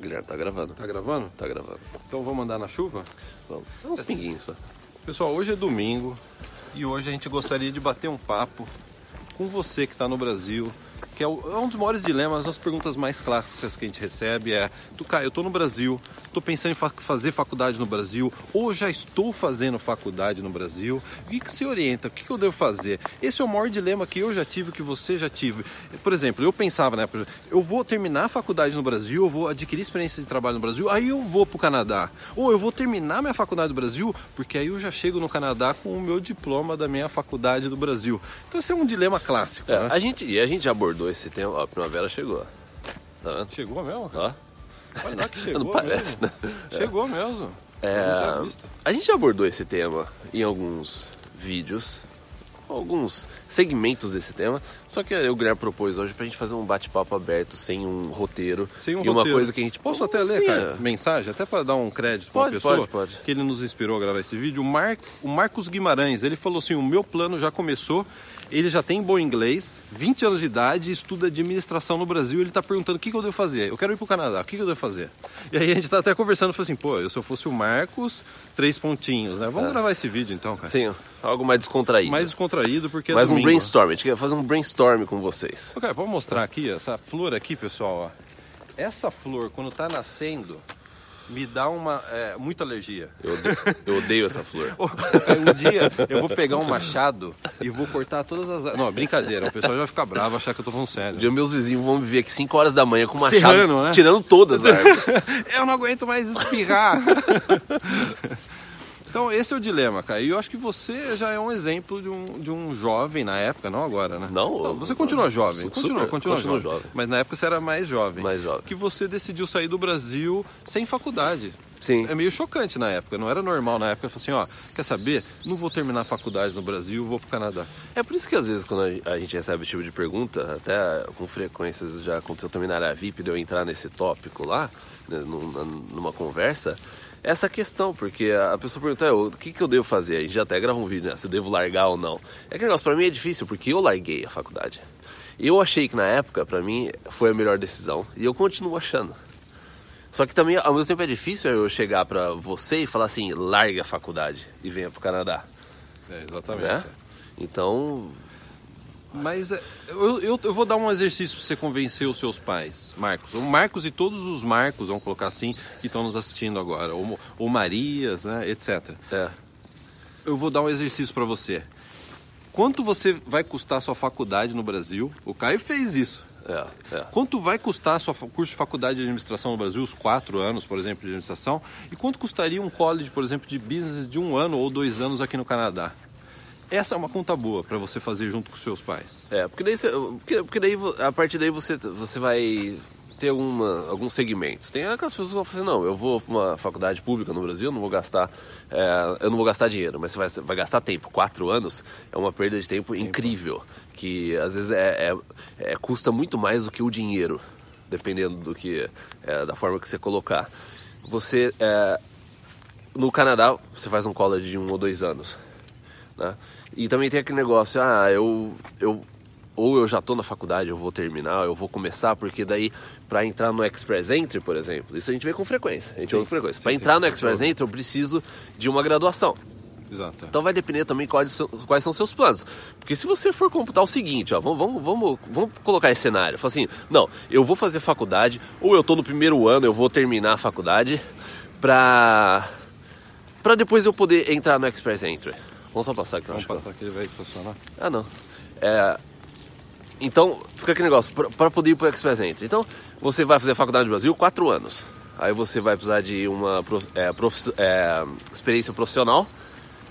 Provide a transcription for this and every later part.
Guilherme, tá gravando. Tá gravando? Tá gravando. Então vamos andar na chuva? Vamos. É uns pinguinhos só. Pessoal, hoje é domingo e hoje a gente gostaria de bater um papo com você que está no Brasil, que é, é um dos maiores dilemas, as perguntas mais clássicas que a gente recebe é tu Caio, eu tô no Brasil, tô pensando em fa- fazer faculdade no Brasil, ou já estou fazendo faculdade no Brasil, o que, que se orienta, o que, que eu devo fazer? Esse é o maior dilema que eu já tive, que você já tive. Por exemplo, eu pensava, né, eu vou terminar a faculdade no Brasil, eu vou adquirir experiência de trabalho no Brasil, aí eu vou pro Canadá. Ou eu vou terminar minha faculdade no Brasil, porque aí eu já chego no Canadá com o meu diploma da minha faculdade do Brasil. Então esse é um dilema clássico, É, né? a gente, e a gente já abordou esse tema. Ó, a primavera chegou. Tá vendo? Chegou mesmo, cara? Ó. Olha lá que chegou Não parece, mesmo. né? Chegou mesmo. É, Eu não tinha visto. a gente já abordou esse tema em alguns vídeos, alguns segmentos desse tema, só que o Guilherme propôs hoje pra gente fazer um bate-papo aberto, sem um roteiro. Sem um e uma roteiro. coisa que a gente... Posso até ler, Sim, cara, é. mensagem, até para dar um crédito para uma Pode, pessoa pode, pode. que ele nos inspirou a gravar esse vídeo. O, Mar... o Marcos Guimarães, ele falou assim: o meu plano já começou. Ele já tem bom inglês, 20 anos de idade, estuda administração no Brasil. Ele está perguntando o que, que eu devo fazer. Eu quero ir para o Canadá, o que, que eu devo fazer? E aí a gente está até conversando, falou assim: pô, eu, se eu fosse o Marcos, três pontinhos, né? Vamos gravar esse vídeo então, cara. É. Sim, algo mais descontraído. Mais descontraído, porque é Mais um domingo. brainstorm, a gente quer fazer um brainstorm com vocês. Cara, vou mostrar aqui, essa flor aqui, pessoal, ó. Essa flor, quando tá nascendo, me dá uma é, muita alergia. Eu odeio, eu odeio essa flor. Um dia eu vou pegar um machado e vou cortar todas as. Não, brincadeira, o pessoal já vai ficar bravo, achar que eu tô falando Um sério. dia meus vizinhos vão me ver aqui 5 horas da manhã com uma Serrano, chave né? tirando todas as árvores. Eu não aguento mais espirrar. Então, esse é o dilema, cara. E eu acho que você já é um exemplo de um, de um jovem na época, não agora, né? Não, você continua jovem. super, Continua, continua jovem. jovem. Mas na época você era mais jovem. Mais jovem. Que você decidiu sair do Brasil sem faculdade. Sim. É meio chocante na época, não era normal na época. Eu assim, ó, quer saber? Não vou terminar a faculdade no Brasil, vou pro Canadá. É por isso que às vezes quando a gente recebe esse tipo de pergunta, até com frequência já aconteceu também na área VIP de eu entrar nesse tópico lá, né, numa conversa, essa questão, porque a pessoa pergunta, "É, o que, que eu devo fazer? A gente já até grava um vídeo, né? Se eu devo largar ou não. É que negócio, pra mim é difícil, porque eu larguei a faculdade. Eu achei que na época, pra mim, foi a melhor decisão, e eu continuo achando. Só que também, ao mesmo tempo, é difícil eu chegar pra você e falar assim, larga a faculdade e venha pro Canadá, É, exatamente. né? Então, Mas é, eu, eu, eu vou dar um exercício para você convencer os seus pais, Marcos. O Marcos e todos os Marcos, vamos colocar assim, que estão nos assistindo agora. Ou, ou Marias, né, etc. é... Eu vou dar um exercício para você. Quanto você vai custar a sua faculdade no Brasil? O Caio fez isso. É, é. Quanto vai custar fa- curso de faculdade de administração no Brasil, os quatro anos, por exemplo, de administração? E quanto custaria um college, por exemplo, de business de um ano ou dois anos aqui no Canadá? Essa é uma conta boa para você fazer junto com seus pais. É, porque daí, você, porque, porque daí a partir daí você, você vai ter alguma, alguns segmentos. Tem aquelas pessoas que vão falar assim, não, eu vou para uma faculdade pública no Brasil, eu não vou gastar, é, eu não vou gastar dinheiro, mas você vai, vai gastar tempo. Quatro anos é uma perda de tempo incrível, que às vezes é, é- é- custa muito mais do que o dinheiro, dependendo do que, é, da forma que você colocar. Você, é, no Canadá, você faz um college de um ou dois anos, né? E também tem aquele negócio, ah, eu, eu ou eu já tô na faculdade, eu vou terminar, eu vou começar, porque daí para entrar no Express Entry, por exemplo, isso a gente vê com frequência, a gente Sim, vê com frequência. sim, Para sim, entrar no eu Express. Entry, eu preciso de uma graduação. Exato. Então vai depender também quais, são- quais são os seus planos. Porque se você for computar o seguinte, ó, vamos, vamos, vamos, vamos colocar esse cenário. Fala assim, não, eu vou fazer faculdade, ou eu tô no primeiro ano, eu vou terminar a faculdade, pra, pra depois eu poder entrar no Express Entry. Vamos só passar aqui, Vamos que- passar que ele vai estacionar. ah, não. É, então, fica aquele negócio, para poder ir para o Express Entry. Então, você vai fazer a faculdade no Brasil quatro anos. Aí você vai precisar de uma prof- é, profi- é, experiência profissional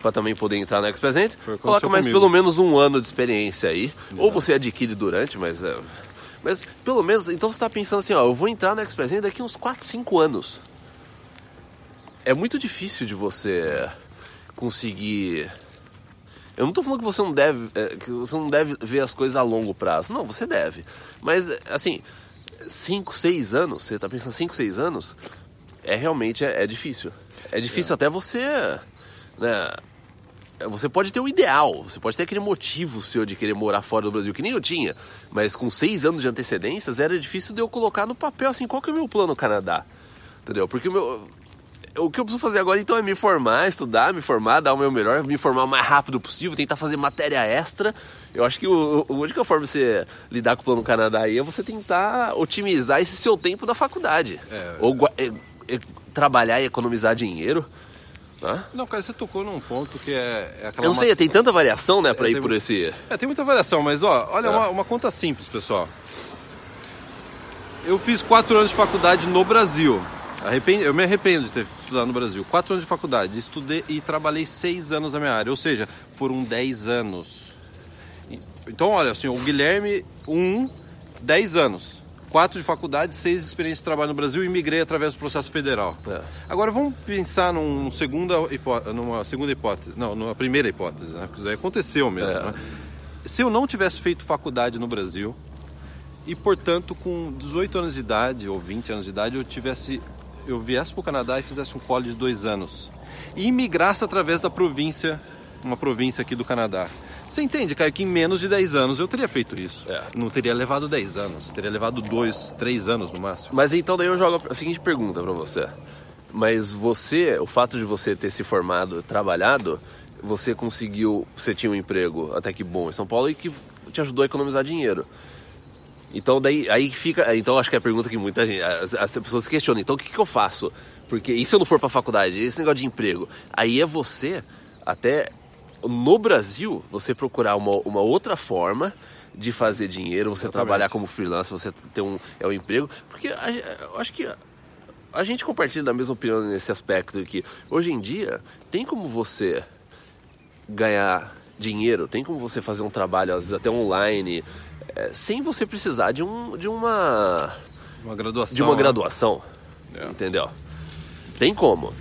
para também poder entrar no Express Entry. Coloca mais comigo. pelo menos um ano de experiência aí. Ou você adquire durante, mas... é, mas pelo menos, então você está pensando assim, ó, eu vou entrar no Express Entry daqui uns 4, 5 anos. É muito difícil de você conseguir eu não tô falando que você não deve, é, que você não deve ver as coisas a longo prazo. Não, você deve. Mas, é, assim, 5, 6 anos, você tá pensando 5, 6 anos, é realmente é, é difícil. É difícil até você, né, você pode ter o ideal, você pode ter aquele motivo seu de querer morar fora do Brasil, que nem eu tinha, mas com seis anos de antecedências era difícil de eu colocar no papel assim, qual que é o meu plano no Canadá? Entendeu? Porque o meu, o que eu preciso fazer agora então é me formar, estudar, me formar, dar o meu melhor, me formar o mais rápido possível, tentar fazer matéria extra. Eu acho que o, a única forma de você lidar com o plano Canadá aí é você tentar otimizar esse seu tempo da faculdade. É, Ou é, é, trabalhar e economizar dinheiro. Né? Não, cara, você tocou num ponto que é, é aquela. Eu não sei, tem tanta variação, né, pra é, ir por esse. É, tem muita variação, mas ó, olha, é. uma, uma conta simples, pessoal. Eu fiz quatro anos de faculdade no Brasil. Arrependo, eu me arrependo de ter estudado no Brasil. Quatro anos de faculdade, estudei e trabalhei seis anos na minha área, ou seja, foram dez anos. Então, olha, assim, o Guilherme, um, dez anos. Quatro de faculdade, seis de experiência de trabalho no Brasil e migrei através do processo federal. É. Agora vamos pensar num segunda numa segunda hipótese, não, numa primeira hipótese, né? Porque isso aí aconteceu mesmo. É. Né? Se eu não tivesse feito faculdade no Brasil e, portanto, com 18 anos de idade ou 20 anos de idade, eu tivesse eu viesse para o Canadá e fizesse um college de dois anos e imigrasse através da província, uma província aqui do Canadá. Você entende, Caio, que em menos de 10 anos eu teria feito isso. É. Não teria levado 10 anos, teria levado 2, 3 anos no máximo. Mas então daí eu jogo a seguinte pergunta para você. Mas você, o fato de você ter se formado, trabalhado, você conseguiu, você tinha um emprego até que bom em São Paulo e que te ajudou a economizar dinheiro. Então daí aí fica, então acho que é a pergunta que muita gente, as, as pessoas se questionam. Então o que, que eu faço? Porque e se eu não for para faculdade, esse negócio de emprego, aí é você até no Brasil você procurar uma, uma outra forma de fazer dinheiro, você Exatamente. trabalhar como freelancer, você ter um é um emprego, porque a, eu acho que a, gente compartilha da mesma opinião nesse aspecto que hoje em dia tem como você ganhar dinheiro, tem como você fazer um trabalho às vezes até online, é, sem você precisar de, um, de uma. Uma graduação. De uma graduação. É. Entendeu? Tem como.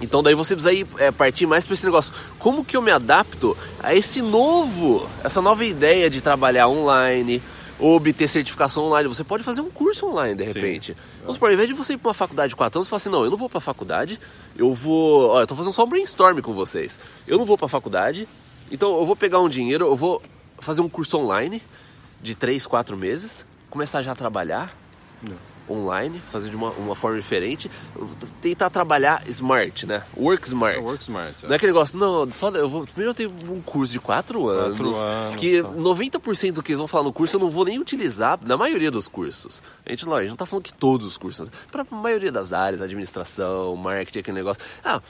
Então daí você precisa ir, é, partir mais para esse negócio. Como que eu me adapto a esse novo, essa nova ideia de trabalhar online, obter certificação online. Você pode fazer um curso online de repente. Sim. Vamos supor, ao invés de você ir para uma faculdade de 4 anos, você fala assim, não, eu não vou para a faculdade, eu vou. Olha, eu tô fazendo só um brainstorm com vocês. Eu não vou para a faculdade, então eu vou pegar um dinheiro, eu vou fazer um curso online de 3, 4 meses, começar já a trabalhar Não. online, fazer de uma, uma forma diferente, tentar trabalhar smart, né? Work smart. É, work smart. É. Não é aquele negócio, não, só eu vou. Primeiro eu tenho um curso de 4 anos, anos, que tá. 90% do que eles vão falar no curso eu não vou nem utilizar na maioria dos cursos. A gente, lógico, não tá falando que todos os cursos, para a maioria das áreas, administração, marketing, aquele negócio. Ah,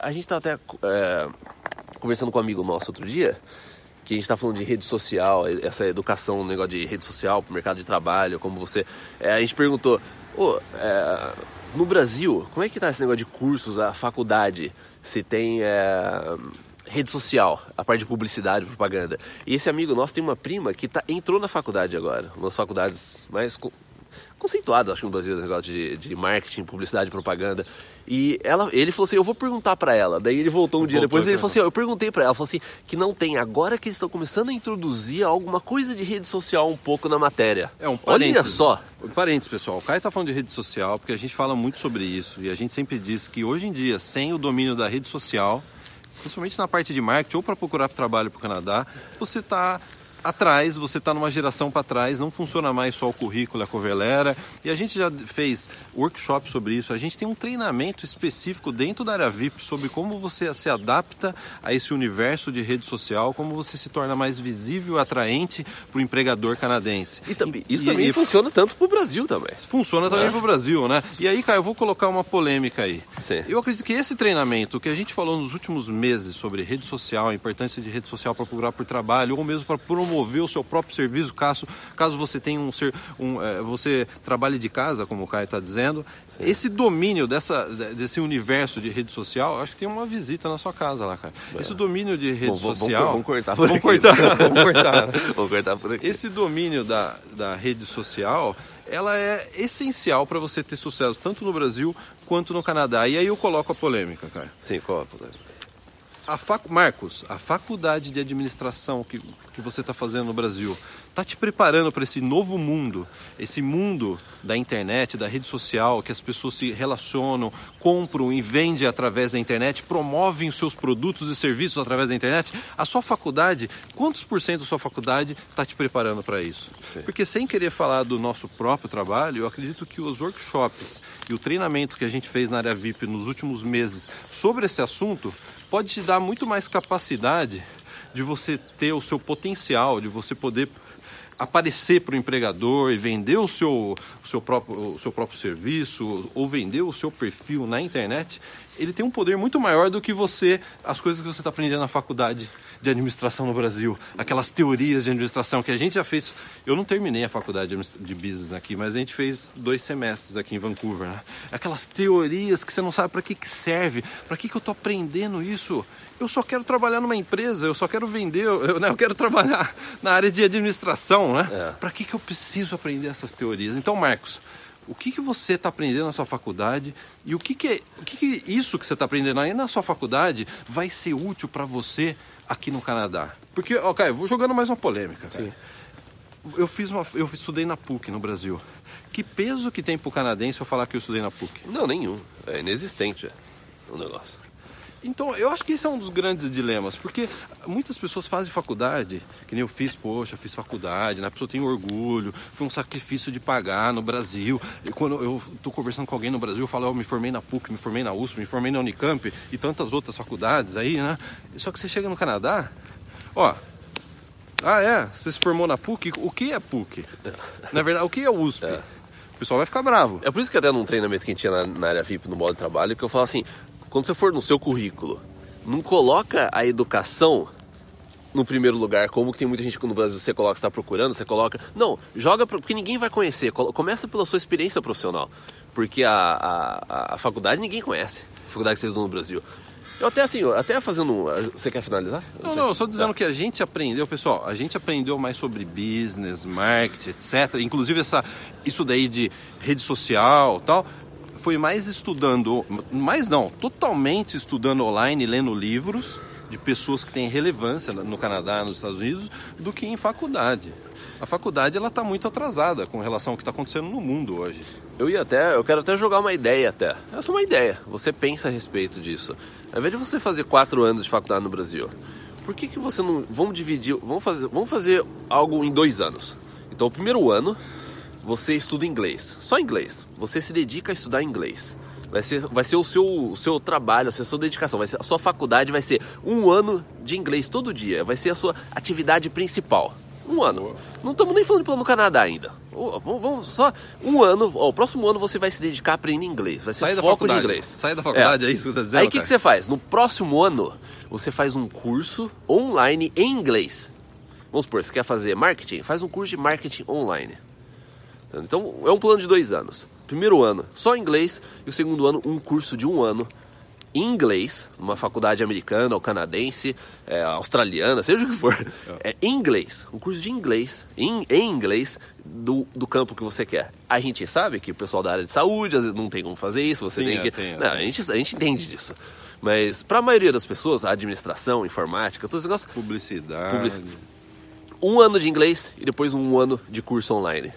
a gente tá até é, conversando com um amigo nosso outro dia que a gente está falando de rede social, essa educação, um negócio de rede social para o mercado de trabalho, como você. É, a gente perguntou, oh, é, no Brasil, como é que está esse negócio de cursos, a faculdade? Se tem é, rede social, a parte de publicidade, propaganda. E esse amigo nosso tem uma prima que tá, entrou na faculdade agora, uma das faculdades mais conceituado, acho que no Brasil, negócio de, de marketing, publicidade, propaganda. E ela, ele falou assim: Eu vou perguntar para ela. Daí ele voltou um dia voltou depois e ele falou assim: Eu perguntei para ela, falou assim: Que não tem, agora que eles estão começando a introduzir alguma coisa de rede social um pouco na matéria. É um parênteses. Olha só. Um parênteses, pessoal. O Caio tá falando de rede social porque a gente fala muito sobre isso e a gente sempre diz que hoje em dia, sem o domínio da rede social, principalmente na parte de marketing ou para procurar trabalho para o Canadá, você está atrás, você está numa geração para trás, não funciona mais só o currículo, a covelera. E a gente já fez workshop sobre isso. A gente tem um treinamento específico dentro da área VIP sobre como você se adapta a esse universo de rede social, como você se torna mais visível, atraente para o empregador canadense. E também, isso e, também e, funciona tanto para o Brasil também. Funciona também é. para o Brasil, né? E aí, Caio, eu vou colocar uma polêmica aí. Sim. Eu acredito que esse treinamento que a gente falou nos últimos meses sobre rede social, a importância de rede social para procurar por trabalho ou mesmo para promover promover o seu próprio serviço, caso, caso você tenha um, ser, um é, você trabalhe de casa, como o Caio está dizendo. Sim. Esse domínio dessa, desse universo de rede social, acho que tem uma visita na sua casa lá, cara. É. Esse domínio de rede Bom, social. Vamos, cortar por vamos Cortar, vamos cortar. vamos cortar por aqui. Esse domínio da, da rede social ela é essencial para você ter sucesso tanto no Brasil quanto no Canadá. E aí eu coloco a polêmica, cara. Sim, qual a polêmica? A fac... Marcos, a faculdade de administração que, que você está fazendo no Brasil Tá te preparando para esse novo mundo, esse mundo da internet, da rede social, que as pessoas se relacionam, compram e vendem através da internet, promovem os seus produtos e serviços através da internet. A sua faculdade, quantos por cento da sua faculdade está te preparando para isso? Sim. Porque sem querer falar do nosso próprio trabalho, eu acredito que os workshops e o treinamento que a gente fez na área VIP nos últimos meses sobre esse assunto pode te dar muito mais capacidade de você ter o seu potencial, de você poder aparecer para o empregador e vender o seu, o, seu próprio, o seu próprio serviço ou vender o seu perfil na internet, ele tem um poder muito maior do que você, as coisas que você está aprendendo na faculdade de administração no Brasil, aquelas teorias de administração que a gente já fez. Eu não terminei a faculdade de business aqui, mas a gente fez dois semestres aqui em Vancouver. Né? Aquelas teorias que você não sabe para que, que serve, para que, que eu estou aprendendo isso. Eu só quero trabalhar numa empresa, eu só quero vender, eu, né, eu quero trabalhar na área de administração, né? É. Para que, que eu preciso aprender essas teorias? Então, Marcos, o que, que você está aprendendo na sua faculdade e o que, que, é, o que, que isso que você está aprendendo aí na sua faculdade vai ser útil para você aqui no Canadá? Porque, ok, vou jogando mais uma polêmica. Sim. Eu fiz uma, eu estudei na PUC no Brasil. Que peso que tem para o canadense eu falar que eu estudei na PUC? Não, nenhum. É inexistente é, o negócio. Então, eu acho que esse é um dos grandes dilemas, porque muitas pessoas fazem faculdade, que nem eu fiz, poxa, fiz faculdade, né? a pessoa tem orgulho, foi um sacrifício de pagar no Brasil. E quando eu estou conversando com alguém no Brasil, eu falo, eu me formei na PUC, me formei na USP, me formei na Unicamp e tantas outras faculdades aí, né? Só que você chega no Canadá, ó, ah é, você se formou na PUC, o que é PUC? Na verdade, o que é USP? É. O pessoal vai ficar bravo. É por isso que até num treinamento que a gente tinha na, na área VIP, no modo de trabalho, que eu falo assim, quando você for no seu currículo, não coloca a educação no primeiro lugar, como que tem muita gente que no Brasil você coloca, está procurando, você coloca. Não, joga porque ninguém vai conhecer. Começa pela sua experiência profissional. Porque a, a, a faculdade ninguém conhece. A faculdade que vocês dão no Brasil. Eu até assim, até fazendo. Você quer finalizar? Não, não, eu só dizendo tá. que a gente aprendeu, pessoal, a gente aprendeu mais sobre business, marketing, etc. Inclusive essa, isso daí de rede social tal foi mais estudando, mais não, totalmente estudando online, lendo livros de pessoas que têm relevância no Canadá, nos Estados Unidos, do que em faculdade. A faculdade ela está muito atrasada com relação ao que está acontecendo no mundo hoje. Eu ia até, eu quero até jogar uma ideia até. É uma ideia. Você pensa a respeito disso. Ao invés de você fazer quatro anos de faculdade no Brasil, por que, que você não. Vamos dividir. Vamos fazer, vamos fazer algo em dois anos. Então, o primeiro ano você estuda inglês, só inglês. Você se dedica a estudar inglês. Vai ser, vai ser o, seu, o seu trabalho, a sua dedicação, vai ser, a sua faculdade vai ser um ano de inglês todo dia. Vai ser a sua atividade principal. Um ano. Não estamos nem falando de plano no Canadá ainda. Vamos, vamos só um ano. Ó, o próximo ano você vai se dedicar a aprender inglês. Vai ser Sai foco de inglês. Sai da faculdade, é, é isso que você tá dizendo. Aí o que, que você faz? No próximo ano, você faz um curso online em inglês. Vamos supor, você quer fazer marketing? Faz um curso de marketing online. Então é um plano de dois anos. Primeiro ano, só inglês, e o segundo ano, um curso de um ano em inglês, numa faculdade americana ou canadense, é, australiana, seja o que for. É em inglês, um curso de inglês, em, em inglês, do, do campo que você quer. A gente sabe que o pessoal da área de saúde às vezes não tem como fazer isso, você Sim, tem que. Tem, não, a, gente, a gente entende disso. Mas para a maioria das pessoas, a administração, informática, todos os negócios. Publicidade. Publicidade. Um ano de inglês e depois um ano de curso online.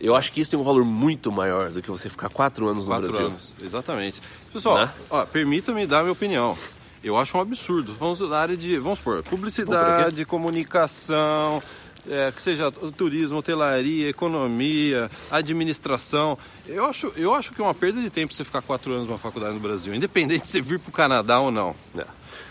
Eu acho que isso tem um valor muito maior do que você ficar quatro anos no quatro Brasil. Anos, exatamente. Pessoal, né? permita-me dar minha opinião. Eu acho um absurdo. Vamos na área de, vamos supor, publicidade, comunicação, é, que seja turismo, hotelaria, economia, administração. Eu acho, eu acho que é uma perda de tempo você ficar quatro anos numa faculdade no Brasil, independente de você vir para o Canadá ou não. É.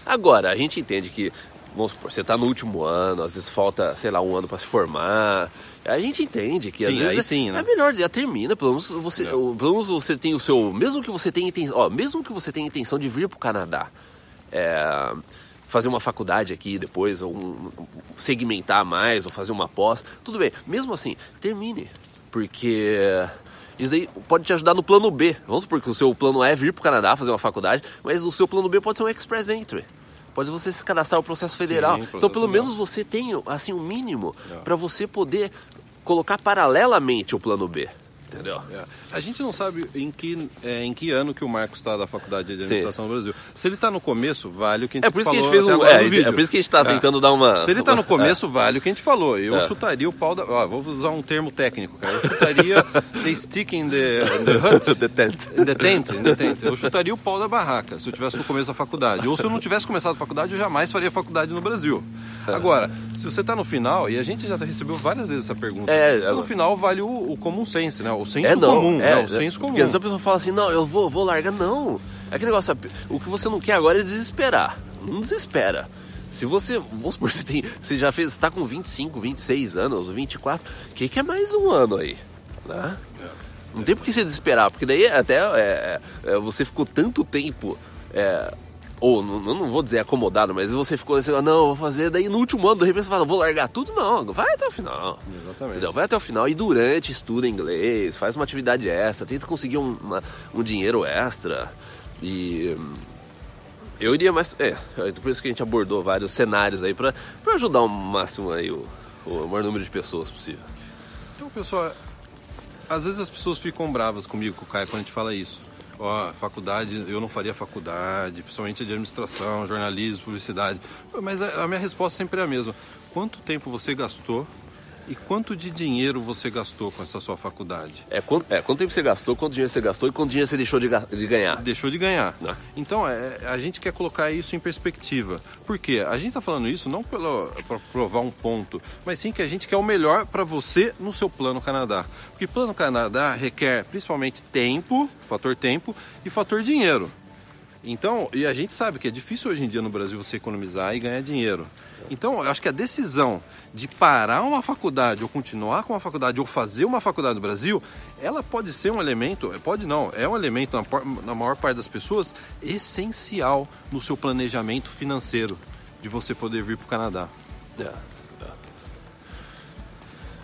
Agora, a gente entende que vamos supor, você está no último ano, às vezes falta, sei lá, um ano para se formar. A gente entende que sim, às vezes sim, né? é melhor, já termina, pelo menos você, é. pelo menos você tem o seu, mesmo que você tenha intenção, ó, mesmo que você tenha intenção de vir para o Canadá, é, fazer uma faculdade aqui depois, ou um, segmentar mais, ou fazer uma pós, tudo bem. Mesmo assim, termine, porque isso aí pode te ajudar no plano B. Vamos supor que o seu plano A é vir para o Canadá fazer uma faculdade, mas o seu plano B pode ser um Express Entry pode você se cadastrar no processo federal. Sim, processo então, pelo federal. menos você tem assim o um mínimo é. para você poder colocar paralelamente o plano B. Entendeu? É. A gente não sabe em que, é, em que ano que o Marcos está da Faculdade de Administração Sim. no Brasil. Se ele está no começo, vale o que a gente é por isso falou que a gente fez é, é, por isso que a gente está é. tentando dar uma... Se ele está no começo, vale o que a gente falou. Eu é. chutaria o pau da... Ó, vou usar um termo técnico, cara. Eu chutaria the stick in the, in the hut. the tent. In the tent, in the tent. Eu chutaria o pau da barraca se eu tivesse no começo da faculdade. Ou se eu não tivesse começado a faculdade, eu jamais faria faculdade no Brasil. Agora, se você está no final, e a gente já recebeu várias vezes essa pergunta, é, se no final vale o, o common sense, né? O senso é, não, comum, é, né? O senso comum. Porque essa pessoa fala assim, não, eu vou, vou largar. Não. É aquele negócio, o que você não quer agora é desesperar. Não desespera. Se você, vamos supor, você, tem, você já fez, está com 25, 26 anos, 24, o que, que é mais um ano aí? Né? Não tem por que você desesperar, porque daí até é, é, você ficou tanto tempo é, ou não, não vou dizer acomodado, mas você ficou assim, não, vou fazer, daí no último ano, de repente você fala, vou largar tudo, não, vai até o final. Exatamente. Entendeu? Vai até o final e durante estuda inglês, faz uma atividade extra, tenta conseguir um, uma, um dinheiro extra. E eu iria mais. É, por isso que a gente abordou vários cenários aí para ajudar o máximo aí o, o maior número de pessoas possível. Então, pessoal, às vezes as pessoas ficam bravas comigo, com o Caio, quando a gente fala isso ó, faculdade, eu não faria faculdade, principalmente de administração, jornalismo, publicidade. Mas a, minha resposta sempre é a mesma. Quanto tempo você gastou e quanto de dinheiro você gastou com essa sua faculdade? É quanto, é, quanto tempo você gastou, quanto dinheiro você gastou e quanto dinheiro você deixou de, de ganhar? Deixou de ganhar. Né? Então, é, a gente quer colocar isso em perspectiva. Por quê? A gente está falando isso não para provar um ponto, mas sim que a gente quer o melhor para você no seu plano Canadá. Porque plano Canadá requer principalmente tempo, fator tempo, e fator dinheiro. Então, e a gente sabe que é difícil hoje em dia no Brasil você economizar e ganhar dinheiro. Então, eu acho que a decisão de parar uma faculdade ou continuar com uma faculdade ou fazer uma faculdade no Brasil, ela pode ser um elemento, pode não, é um elemento na, maior parte das pessoas essencial no seu planejamento financeiro de você poder vir para o Canadá. É, é.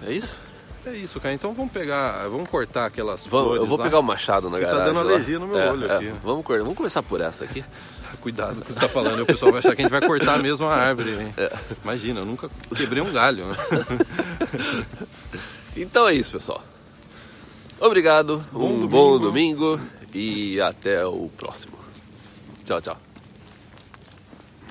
é isso? É isso, cara. Então vamos pegar, vamos cortar aquelas vamos, Eu vou lá, pegar o machado na garagem. Tá dando alergia no meu é, olho é, aqui. Vamos, cortar, vamos começar por essa aqui. Cuidado com o que você está falando, o pessoal vai achar que a gente vai cortar mesmo a árvore. É. Imagina, eu nunca quebrei um galho. Né? então é isso, pessoal. Obrigado, bom um domingo. bom domingo e até o próximo. Tchau, tchau.